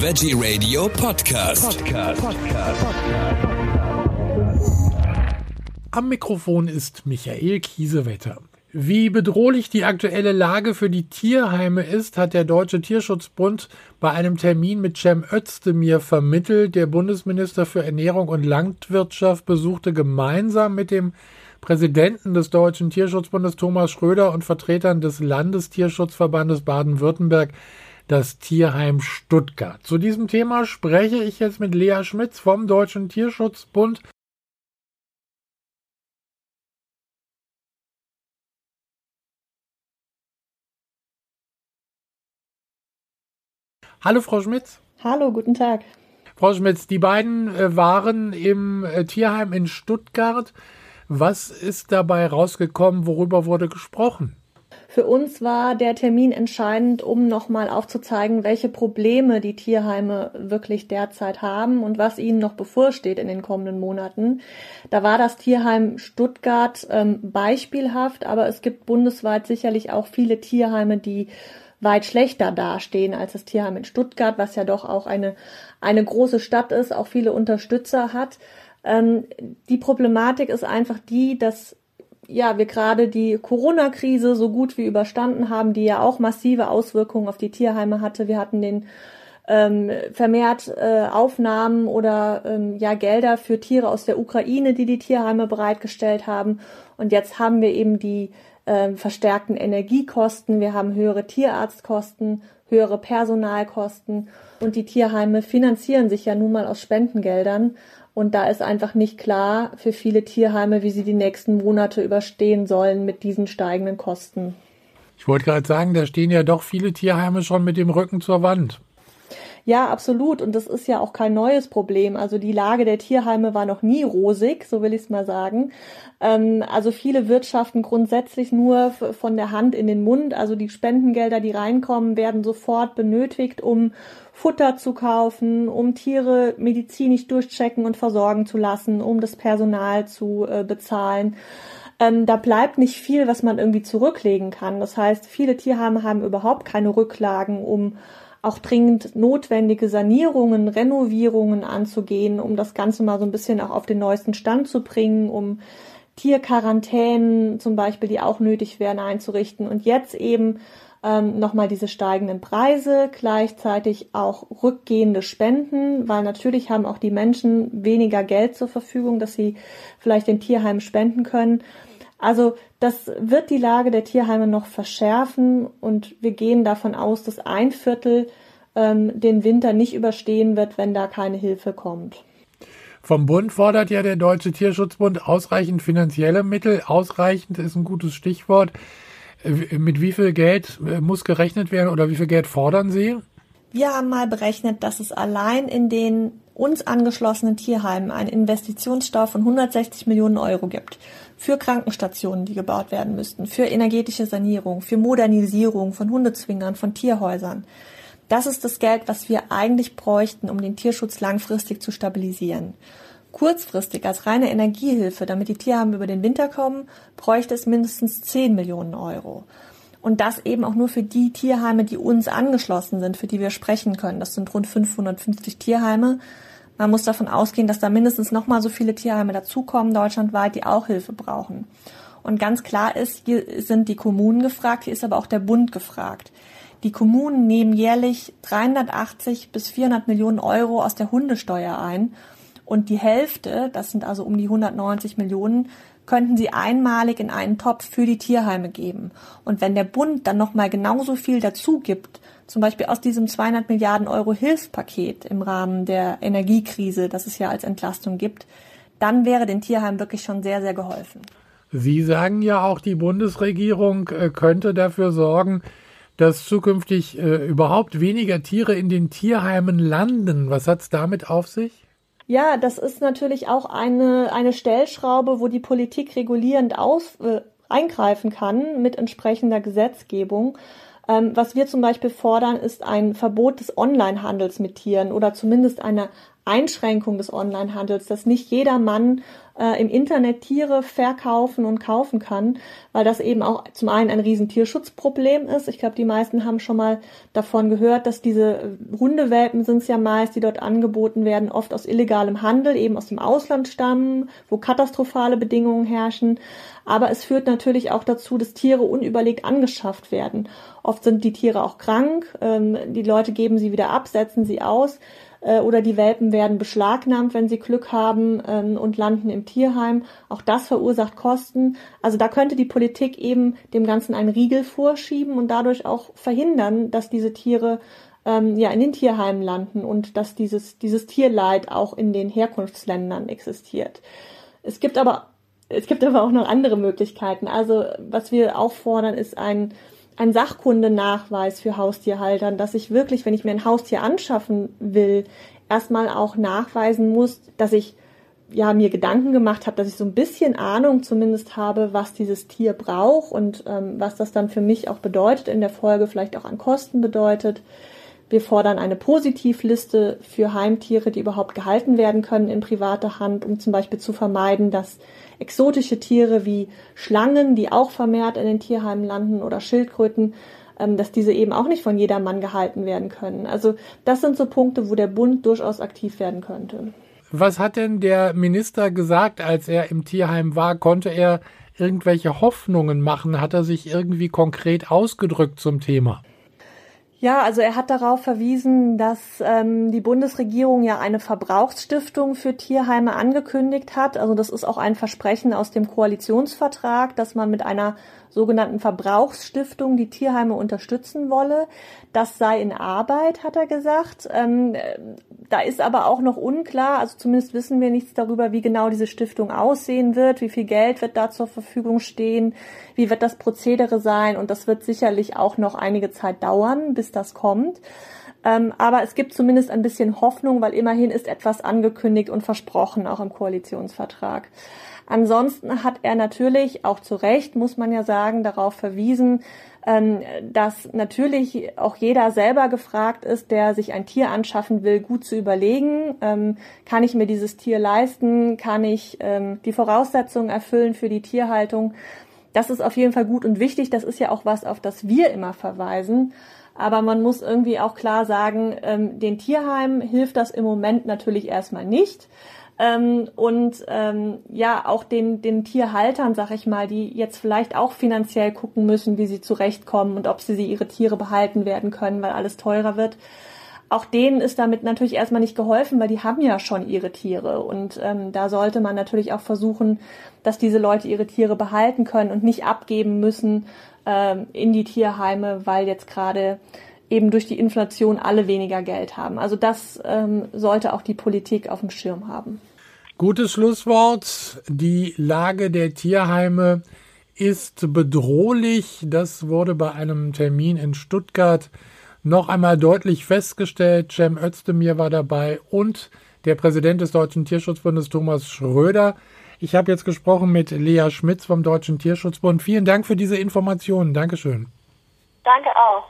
Veggie Radio Podcast. Podcast. Podcast. Am Mikrofon ist Michael Kiesewetter. Wie bedrohlich die aktuelle Lage für die Tierheime ist, hat der Deutsche Tierschutzbund bei einem Termin mit Cem Özdemir vermittelt. Der Bundesminister für Ernährung und Landwirtschaft besuchte gemeinsam mit dem Präsidenten des Deutschen Tierschutzbundes Thomas Schröder und Vertretern des Landestierschutzverbandes Baden-Württemberg das Tierheim Stuttgart. Zu diesem Thema spreche ich jetzt mit Lea Schmitz vom Deutschen Tierschutzbund. Hallo Frau Schmitz. Hallo, guten Tag. Frau Schmitz, die beiden äh, waren im äh, Tierheim in Stuttgart. Was ist dabei rausgekommen? Worüber wurde gesprochen? Für uns war der Termin entscheidend, um nochmal aufzuzeigen, welche Probleme die Tierheime wirklich derzeit haben und was ihnen noch bevorsteht in den kommenden Monaten. Da war das Tierheim Stuttgart ähm, beispielhaft, aber es gibt bundesweit sicherlich auch viele Tierheime, die weit schlechter dastehen als das Tierheim in Stuttgart, was ja doch auch eine, eine große Stadt ist, auch viele Unterstützer hat. Ähm, die Problematik ist einfach die, dass ja, wir gerade die Corona-Krise so gut wie überstanden haben, die ja auch massive Auswirkungen auf die Tierheime hatte. Wir hatten den ähm, vermehrt äh, Aufnahmen oder ähm, ja Gelder für Tiere aus der Ukraine, die die Tierheime bereitgestellt haben. Und jetzt haben wir eben die äh, verstärkten Energiekosten, wir haben höhere Tierarztkosten, höhere Personalkosten und die Tierheime finanzieren sich ja nun mal aus Spendengeldern. Und da ist einfach nicht klar für viele Tierheime, wie sie die nächsten Monate überstehen sollen mit diesen steigenden Kosten. Ich wollte gerade sagen, da stehen ja doch viele Tierheime schon mit dem Rücken zur Wand. Ja, absolut. Und das ist ja auch kein neues Problem. Also die Lage der Tierheime war noch nie rosig, so will ich es mal sagen. Ähm, also viele wirtschaften grundsätzlich nur von der Hand in den Mund. Also die Spendengelder, die reinkommen, werden sofort benötigt, um Futter zu kaufen, um Tiere medizinisch durchchecken und versorgen zu lassen, um das Personal zu äh, bezahlen. Ähm, da bleibt nicht viel, was man irgendwie zurücklegen kann. Das heißt, viele Tierheime haben überhaupt keine Rücklagen, um auch dringend notwendige Sanierungen, Renovierungen anzugehen, um das Ganze mal so ein bisschen auch auf den neuesten Stand zu bringen, um Tierquarantänen zum Beispiel, die auch nötig wären, einzurichten. Und jetzt eben ähm, nochmal diese steigenden Preise, gleichzeitig auch rückgehende Spenden, weil natürlich haben auch die Menschen weniger Geld zur Verfügung, dass sie vielleicht den Tierheimen spenden können. Also das wird die Lage der Tierheime noch verschärfen und wir gehen davon aus, dass ein Viertel ähm, den Winter nicht überstehen wird, wenn da keine Hilfe kommt. Vom Bund fordert ja der Deutsche Tierschutzbund ausreichend finanzielle Mittel. Ausreichend ist ein gutes Stichwort. Äh, mit wie viel Geld äh, muss gerechnet werden oder wie viel Geld fordern Sie? Wir haben mal berechnet, dass es allein in den uns angeschlossenen Tierheimen einen Investitionsstau von 160 Millionen Euro gibt. Für Krankenstationen, die gebaut werden müssten, für energetische Sanierung, für Modernisierung von Hundezwingern, von Tierhäusern. Das ist das Geld, was wir eigentlich bräuchten, um den Tierschutz langfristig zu stabilisieren. Kurzfristig als reine Energiehilfe, damit die Tierheime über den Winter kommen, bräuchte es mindestens 10 Millionen Euro. Und das eben auch nur für die Tierheime, die uns angeschlossen sind, für die wir sprechen können. Das sind rund 550 Tierheime. Man muss davon ausgehen, dass da mindestens nochmal so viele Tierheime dazukommen, deutschlandweit, die auch Hilfe brauchen. Und ganz klar ist, hier sind die Kommunen gefragt, hier ist aber auch der Bund gefragt. Die Kommunen nehmen jährlich 380 bis 400 Millionen Euro aus der Hundesteuer ein und die Hälfte, das sind also um die 190 Millionen, könnten sie einmalig in einen Topf für die Tierheime geben. Und wenn der Bund dann nochmal genauso viel dazu gibt, zum Beispiel aus diesem 200 Milliarden Euro Hilfspaket im Rahmen der Energiekrise, das es ja als Entlastung gibt, dann wäre den Tierheimen wirklich schon sehr, sehr geholfen. Sie sagen ja auch, die Bundesregierung äh, könnte dafür sorgen, dass zukünftig äh, überhaupt weniger Tiere in den Tierheimen landen. Was hat es damit auf sich? Ja, das ist natürlich auch eine, eine Stellschraube, wo die Politik regulierend aus, äh, eingreifen kann mit entsprechender Gesetzgebung. Ähm, was wir zum Beispiel fordern, ist ein Verbot des Onlinehandels mit Tieren oder zumindest eine Einschränkung des Onlinehandels, dass nicht jeder Mann äh, im Internet Tiere verkaufen und kaufen kann, weil das eben auch zum einen ein riesen Tierschutzproblem ist. Ich glaube, die meisten haben schon mal davon gehört, dass diese Hundewelpen sind es ja meist, die dort angeboten werden, oft aus illegalem Handel, eben aus dem Ausland stammen, wo katastrophale Bedingungen herrschen. Aber es führt natürlich auch dazu, dass Tiere unüberlegt angeschafft werden. Oft sind die Tiere auch krank, ähm, die Leute geben sie wieder ab, setzen sie aus äh, oder die Welpen werden beschlagnahmt, wenn sie Glück haben ähm, und landen im Tierheim. Auch das verursacht Kosten. Also da könnte die Politik eben dem Ganzen einen Riegel vorschieben und dadurch auch verhindern, dass diese Tiere ähm, ja in den Tierheimen landen und dass dieses, dieses Tierleid auch in den Herkunftsländern existiert. Es gibt aber es gibt aber auch noch andere Möglichkeiten. Also was wir auch fordern, ist ein ein Sachkundenachweis für Haustierhaltern, dass ich wirklich, wenn ich mir ein Haustier anschaffen will, erstmal auch nachweisen muss, dass ich ja mir Gedanken gemacht habe, dass ich so ein bisschen Ahnung zumindest habe, was dieses Tier braucht und ähm, was das dann für mich auch bedeutet in der Folge, vielleicht auch an Kosten bedeutet. Wir fordern eine Positivliste für Heimtiere, die überhaupt gehalten werden können in privater Hand, um zum Beispiel zu vermeiden, dass exotische Tiere wie Schlangen, die auch vermehrt in den Tierheimen landen oder Schildkröten, ähm, dass diese eben auch nicht von jedermann gehalten werden können. Also das sind so Punkte, wo der Bund durchaus aktiv werden könnte. Was hat denn der Minister gesagt, als er im Tierheim war? Konnte er irgendwelche Hoffnungen machen? Hat er sich irgendwie konkret ausgedrückt zum Thema? Ja, also er hat darauf verwiesen, dass ähm, die Bundesregierung ja eine Verbrauchsstiftung für Tierheime angekündigt hat. Also das ist auch ein Versprechen aus dem Koalitionsvertrag, dass man mit einer sogenannten Verbrauchsstiftung die Tierheime unterstützen wolle. Das sei in Arbeit, hat er gesagt. Ähm, da ist aber auch noch unklar, also zumindest wissen wir nichts darüber, wie genau diese Stiftung aussehen wird, wie viel Geld wird da zur Verfügung stehen, wie wird das Prozedere sein und das wird sicherlich auch noch einige Zeit dauern, bis das kommt. Ähm, aber es gibt zumindest ein bisschen Hoffnung, weil immerhin ist etwas angekündigt und versprochen, auch im Koalitionsvertrag. Ansonsten hat er natürlich, auch zu Recht, muss man ja sagen, darauf verwiesen, ähm, dass natürlich auch jeder selber gefragt ist, der sich ein Tier anschaffen will, gut zu überlegen, ähm, kann ich mir dieses Tier leisten, kann ich ähm, die Voraussetzungen erfüllen für die Tierhaltung. Das ist auf jeden Fall gut und wichtig. Das ist ja auch was, auf das wir immer verweisen. Aber man muss irgendwie auch klar sagen, den Tierheimen hilft das im Moment natürlich erstmal nicht. Ähm, und ähm, ja, auch den, den Tierhaltern, sag ich mal, die jetzt vielleicht auch finanziell gucken müssen, wie sie zurechtkommen und ob sie, sie ihre Tiere behalten werden können, weil alles teurer wird. Auch denen ist damit natürlich erstmal nicht geholfen, weil die haben ja schon ihre Tiere. Und ähm, da sollte man natürlich auch versuchen, dass diese Leute ihre Tiere behalten können und nicht abgeben müssen ähm, in die Tierheime, weil jetzt gerade eben durch die Inflation alle weniger Geld haben. Also das ähm, sollte auch die Politik auf dem Schirm haben. Gutes Schlusswort. Die Lage der Tierheime ist bedrohlich. Das wurde bei einem Termin in Stuttgart noch einmal deutlich festgestellt. Cem Özdemir war dabei und der Präsident des Deutschen Tierschutzbundes Thomas Schröder. Ich habe jetzt gesprochen mit Lea Schmitz vom Deutschen Tierschutzbund. Vielen Dank für diese Informationen. Dankeschön. Danke auch.